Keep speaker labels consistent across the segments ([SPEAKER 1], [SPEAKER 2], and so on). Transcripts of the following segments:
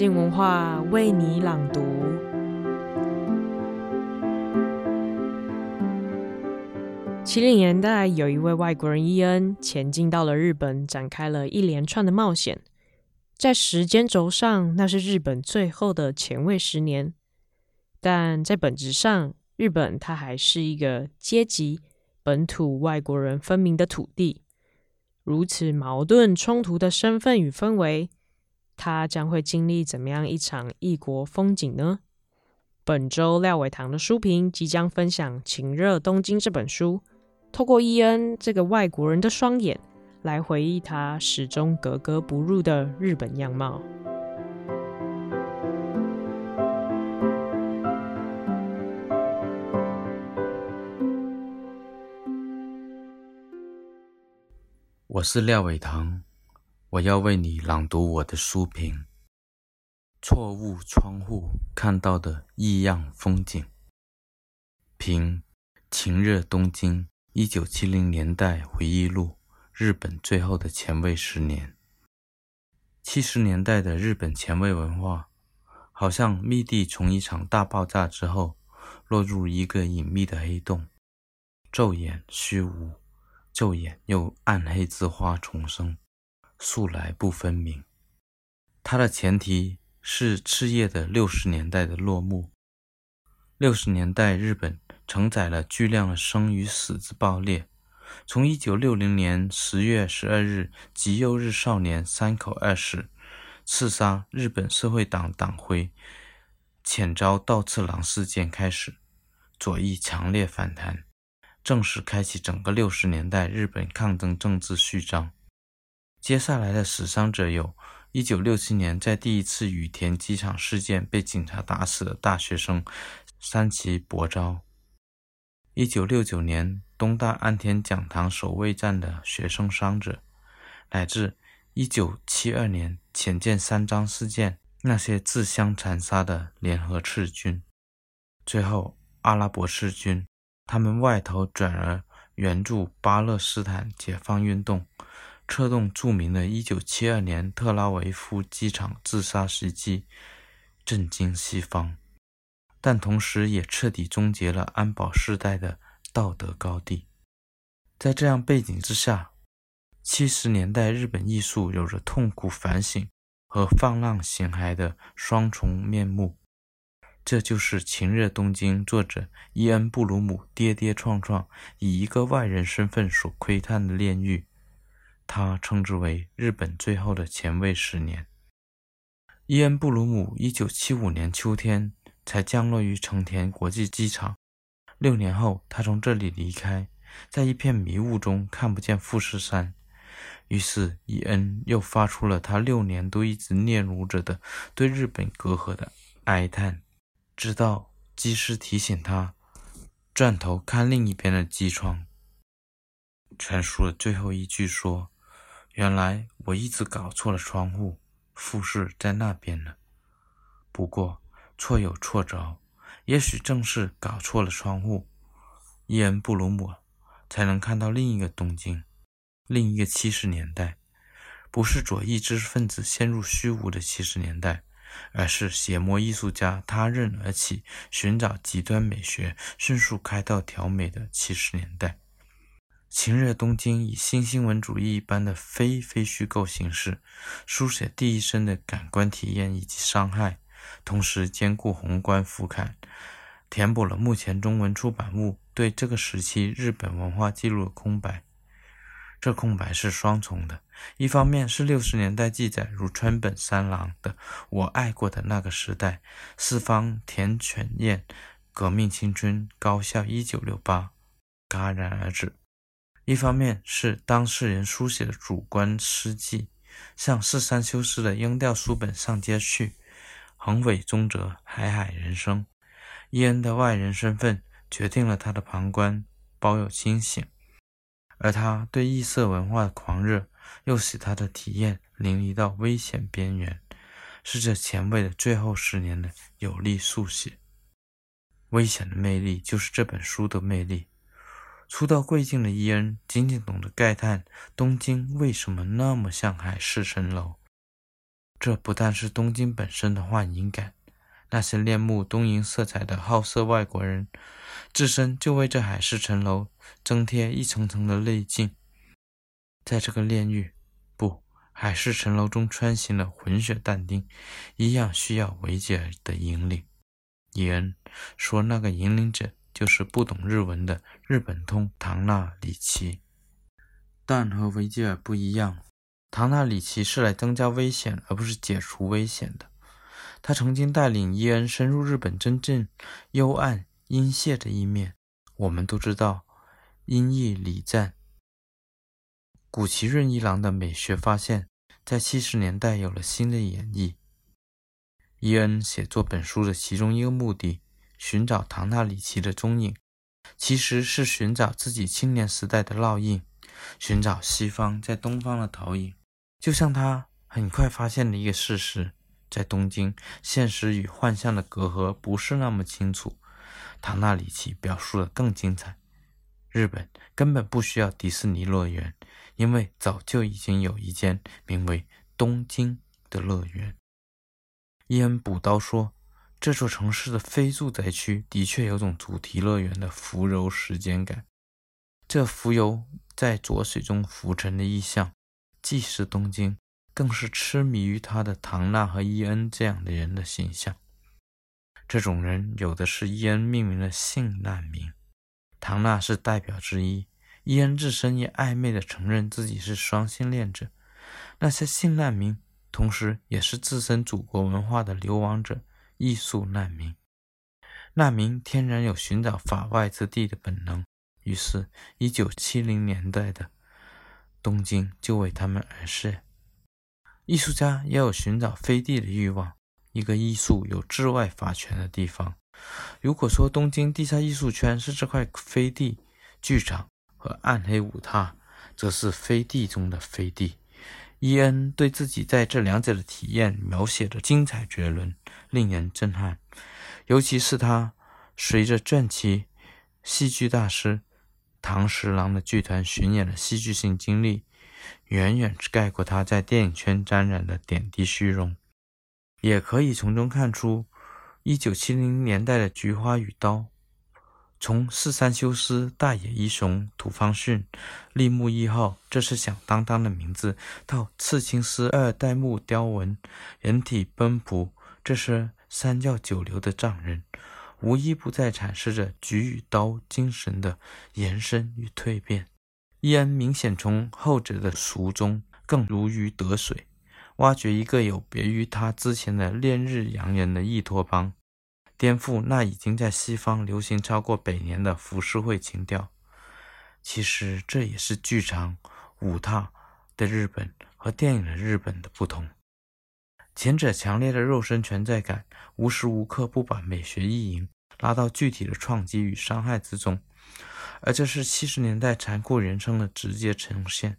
[SPEAKER 1] 镜文化为你朗读。七零年代，有一位外国人伊恩前进到了日本，展开了一连串的冒险。在时间轴上，那是日本最后的前卫十年；但在本质上，日本它还是一个阶级、本土外国人分明的土地。如此矛盾冲突的身份与氛围，他将会经历怎么样一场异国风景呢？本周廖伟棠的书评即将分享《情热东京》这本书。透过伊恩这个外国人的双眼，来回忆他始终格格不入的日本样貌。
[SPEAKER 2] 我是廖伟棠，我要为你朗读我的书评：错误窗户看到的异样风景。评：晴热东京。一九七零年代回忆录：日本最后的前卫十年。七十年代的日本前卫文化，好像密地从一场大爆炸之后落入一个隐秘的黑洞，骤眼虚无，骤眼又暗黑之花重生，素来不分明。它的前提是赤叶的六十年代的落幕。六十年代日本。承载了巨量的生与死之爆裂。从一九六零年十月十二日极右日少年山口二世刺杀日本社会党党徽浅沼稻次郎事件开始，左翼强烈反弹，正式开启整个六十年代日本抗争政治序章。接下来的死伤者有：一九六七年在第一次羽田机场事件被警察打死的大学生山崎博昭。一九六九年东大安田讲堂守卫战的学生伤者，乃至一九七二年浅见三章事件那些自相残杀的联合赤军，最后阿拉伯赤军，他们外头转而援助巴勒斯坦解放运动，策动著名的一九七二年特拉维夫机场自杀袭击，震惊西方。但同时也彻底终结了安保世代的道德高地。在这样背景之下，七十年代日本艺术有着痛苦反省和放浪形骸的双重面目。这就是《晴热东京》作者伊恩·布鲁姆跌跌撞撞以一个外人身份所窥探的炼狱。他称之为日本最后的前卫十年。伊恩·布鲁姆一九七五年秋天。才降落于成田国际机场。六年后，他从这里离开，在一片迷雾中看不见富士山。于是，伊恩又发出了他六年都一直嗫嚅着的对日本隔阂的哀叹，直到机师提醒他转头看另一边的机窗。全书的最后一句说：“原来我一直搞错了窗户，富士在那边呢。”不过。错有错着，也许正是搞错了窗户，伊恩·布鲁姆才能看到另一个东京，另一个七十年代，不是左翼知识分子陷入虚无的七十年代，而是邪魔艺术家他刃而起，寻找极端美学，迅速开到调美的七十年代。情热东京以新新闻主义一般的非非虚构形式，书写第一身的感官体验以及伤害。同时兼顾宏观俯瞰，填补了目前中文出版物对这个时期日本文化记录的空白。这空白是双重的：一方面是六十年代记载如川本三郎的《我爱过的那个时代》，四方田犬彦革命青春高校一九六八戛然而止；一方面是当事人书写的主观诗记，像四三修司的《樱调书本上街序》。横尾中则海海人生，伊恩的外人身份决定了他的旁观保有清醒，而他对异色文化的狂热又使他的体验淋漓到危险边缘，是这前卫的最后十年的有力速写。危险的魅力就是这本书的魅力。初到贵境的伊恩仅仅懂得慨叹东京为什么那么像海市蜃楼。这不但是东京本身的幻影感，那些恋慕东瀛色彩的好色外国人，自身就为这海市蜃楼增添一层层的内镜。在这个炼狱不海市蜃楼中穿行的混血但丁，一样需要维吉尔的引领。伊恩说，那个引领者就是不懂日文的日本通唐纳里奇。但和维吉尔不一样，唐纳里奇是来增加危险，而不是解除危险的。他曾经带领伊恩深入日本真正幽暗阴险的一面。我们都知道，阴翳礼赞。谷崎润一郎的美学发现，在七十年代有了新的演绎。伊恩写作本书的其中一个目的，寻找唐纳里奇的踪影，其实是寻找自己青年时代的烙印，寻找西方在东方的投影。就像他很快发现了一个事实，在东京，现实与幻象的隔阂不是那么清楚。唐纳里奇表述的更精彩。日本根本不需要迪士尼乐园，因为早就已经有一间名为东京的乐园。伊恩补刀说：“这座城市的非住宅区的确有种主题乐园的浮游时间感。这浮游在浊水中浮沉的意象，既是东京，更是痴迷于他的唐娜和伊恩这样的人的形象。这种人有的是伊恩命名的性难民。”唐娜是代表之一，伊恩自身也暧昧地承认自己是双性恋者。那些性难民，同时也是自身祖国文化的流亡者、艺术难民。难民天然有寻找法外之地的本能，于是1970年代的东京就为他们而设。艺术家也有寻找飞地的欲望，一个艺术有治外法权的地方。如果说东京地下艺术圈是这块飞地，剧场和暗黑舞踏则是飞地中的飞地。伊恩对自己在这两者的体验描写的精彩绝伦，令人震撼。尤其是他随着传奇戏剧大师堂十郎的剧团巡演的戏剧性经历，远远盖过他在电影圈沾染的点滴虚荣，也可以从中看出。一九七零年代的《菊花与刀》，从四三修斯、大野一雄、土方巽、立木一号这是响当当的名字，到刺青师二代目雕文、人体奔普这是三教九流的丈人，无一不在阐释着举与刀精神的延伸与蜕变。伊恩明显从后者的俗中更如鱼得水。挖掘一个有别于他之前的恋日洋人的异托邦，颠覆那已经在西方流行超过百年的浮世绘情调。其实这也是剧场舞踏的日本和电影的日本的不同。前者强烈的肉身存在感，无时无刻不把美学意淫拉到具体的创击与伤害之中，而这是七十年代残酷人生的直接呈现。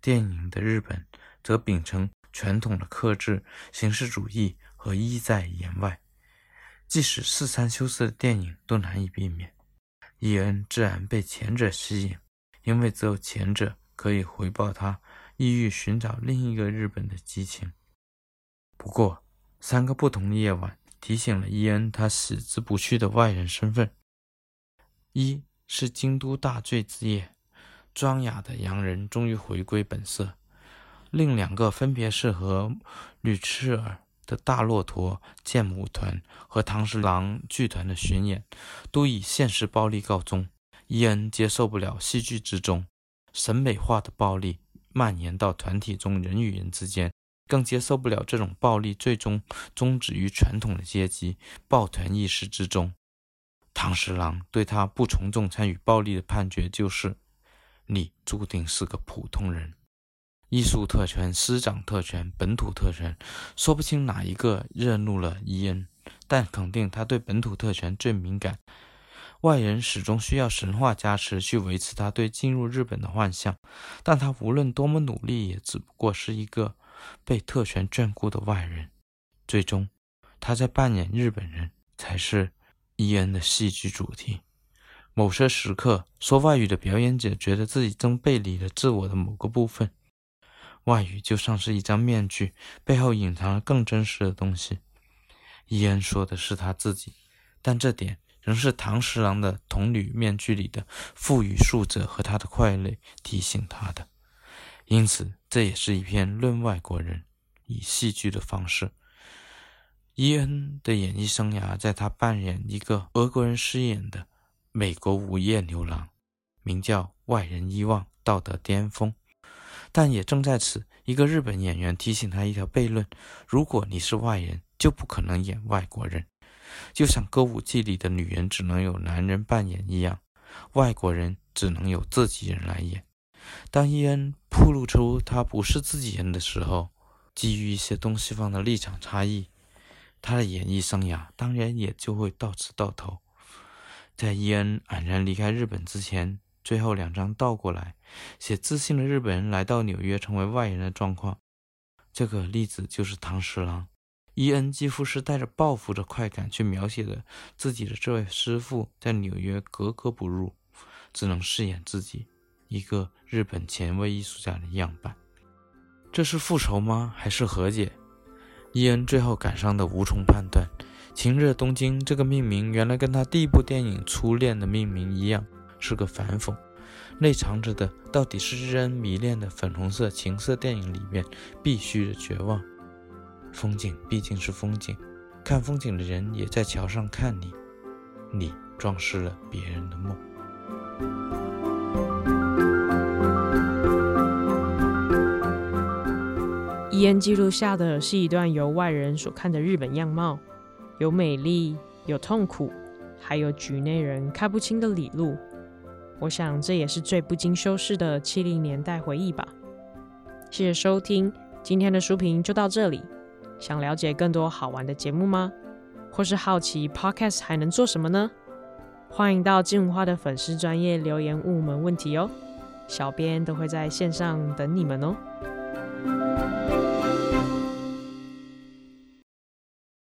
[SPEAKER 2] 电影的日本则秉承。传统的克制、形式主义和意在言外，即使四三修斯的电影都难以避免。伊恩自然被前者吸引，因为只有前者可以回报他意欲寻找另一个日本的激情。不过，三个不同的夜晚提醒了伊恩他矢志不去的外人身份：一是京都大醉之夜，庄雅的洋人终于回归本色。另两个分别是和吕赤尔的大骆驼剑舞团和唐十郎剧团的巡演，都以现实暴力告终。伊恩接受不了戏剧之中审美化的暴力蔓延到团体中人与人之间，更接受不了这种暴力最终终止于传统的阶级抱团意识之中。唐十郎对他不从众参与暴力的判决就是：你注定是个普通人。艺术特权、师长特权、本土特权，说不清哪一个惹怒了伊恩，但肯定他对本土特权最敏感。外人始终需要神话加持去维持他对进入日本的幻象，但他无论多么努力，也只不过是一个被特权眷顾的外人。最终，他在扮演日本人才是伊恩的戏剧主题。某些时刻，说外语的表演者觉得自己正背离了自我的某个部分。外语就像是一张面具，背后隐藏了更真实的东西。伊恩说的是他自己，但这点仍是唐十郎的童女面具里的赋予术者和他的傀儡提醒他的。因此，这也是一篇论外国人，以戏剧的方式。伊恩的演艺生涯，在他扮演一个俄国人饰演的美国午夜牛郎，名叫《外人伊望》，道德巅峰。但也正在此，一个日本演员提醒他一条悖论：如果你是外人，就不可能演外国人，就像歌舞伎里的女人只能有男人扮演一样，外国人只能有自己人来演。当伊恩暴露出他不是自己人的时候，基于一些东西方的立场差异，他的演艺生涯当然也就会到此到头。在伊恩黯然离开日本之前。最后两张倒过来，写自信的日本人来到纽约成为外人的状况。这个例子就是唐十郎。伊恩几乎是带着报复的快感去描写的自己的这位师傅在纽约格格不入，只能饰演自己一个日本前卫艺术家的样板。这是复仇吗？还是和解？伊恩最后感伤的无从判断。情热东京这个命名原来跟他第一部电影《初恋》的命名一样。是个反讽，内藏着的到底是日恩迷恋的粉红色情色电影里面必须的绝望。风景毕竟是风景，看风景的人也在桥上看你，你装饰了别人的梦。
[SPEAKER 1] 伊恩记录下的是一段由外人所看的日本样貌，有美丽，有痛苦，还有局内人看不清的里路。我想这也是最不经修饰的七零年代回忆吧。谢谢收听，今天的书评就到这里。想了解更多好玩的节目吗？或是好奇 Podcast 还能做什么呢？欢迎到金文化的粉丝专业留言问我们问题哦，小编都会在线上等你们哦。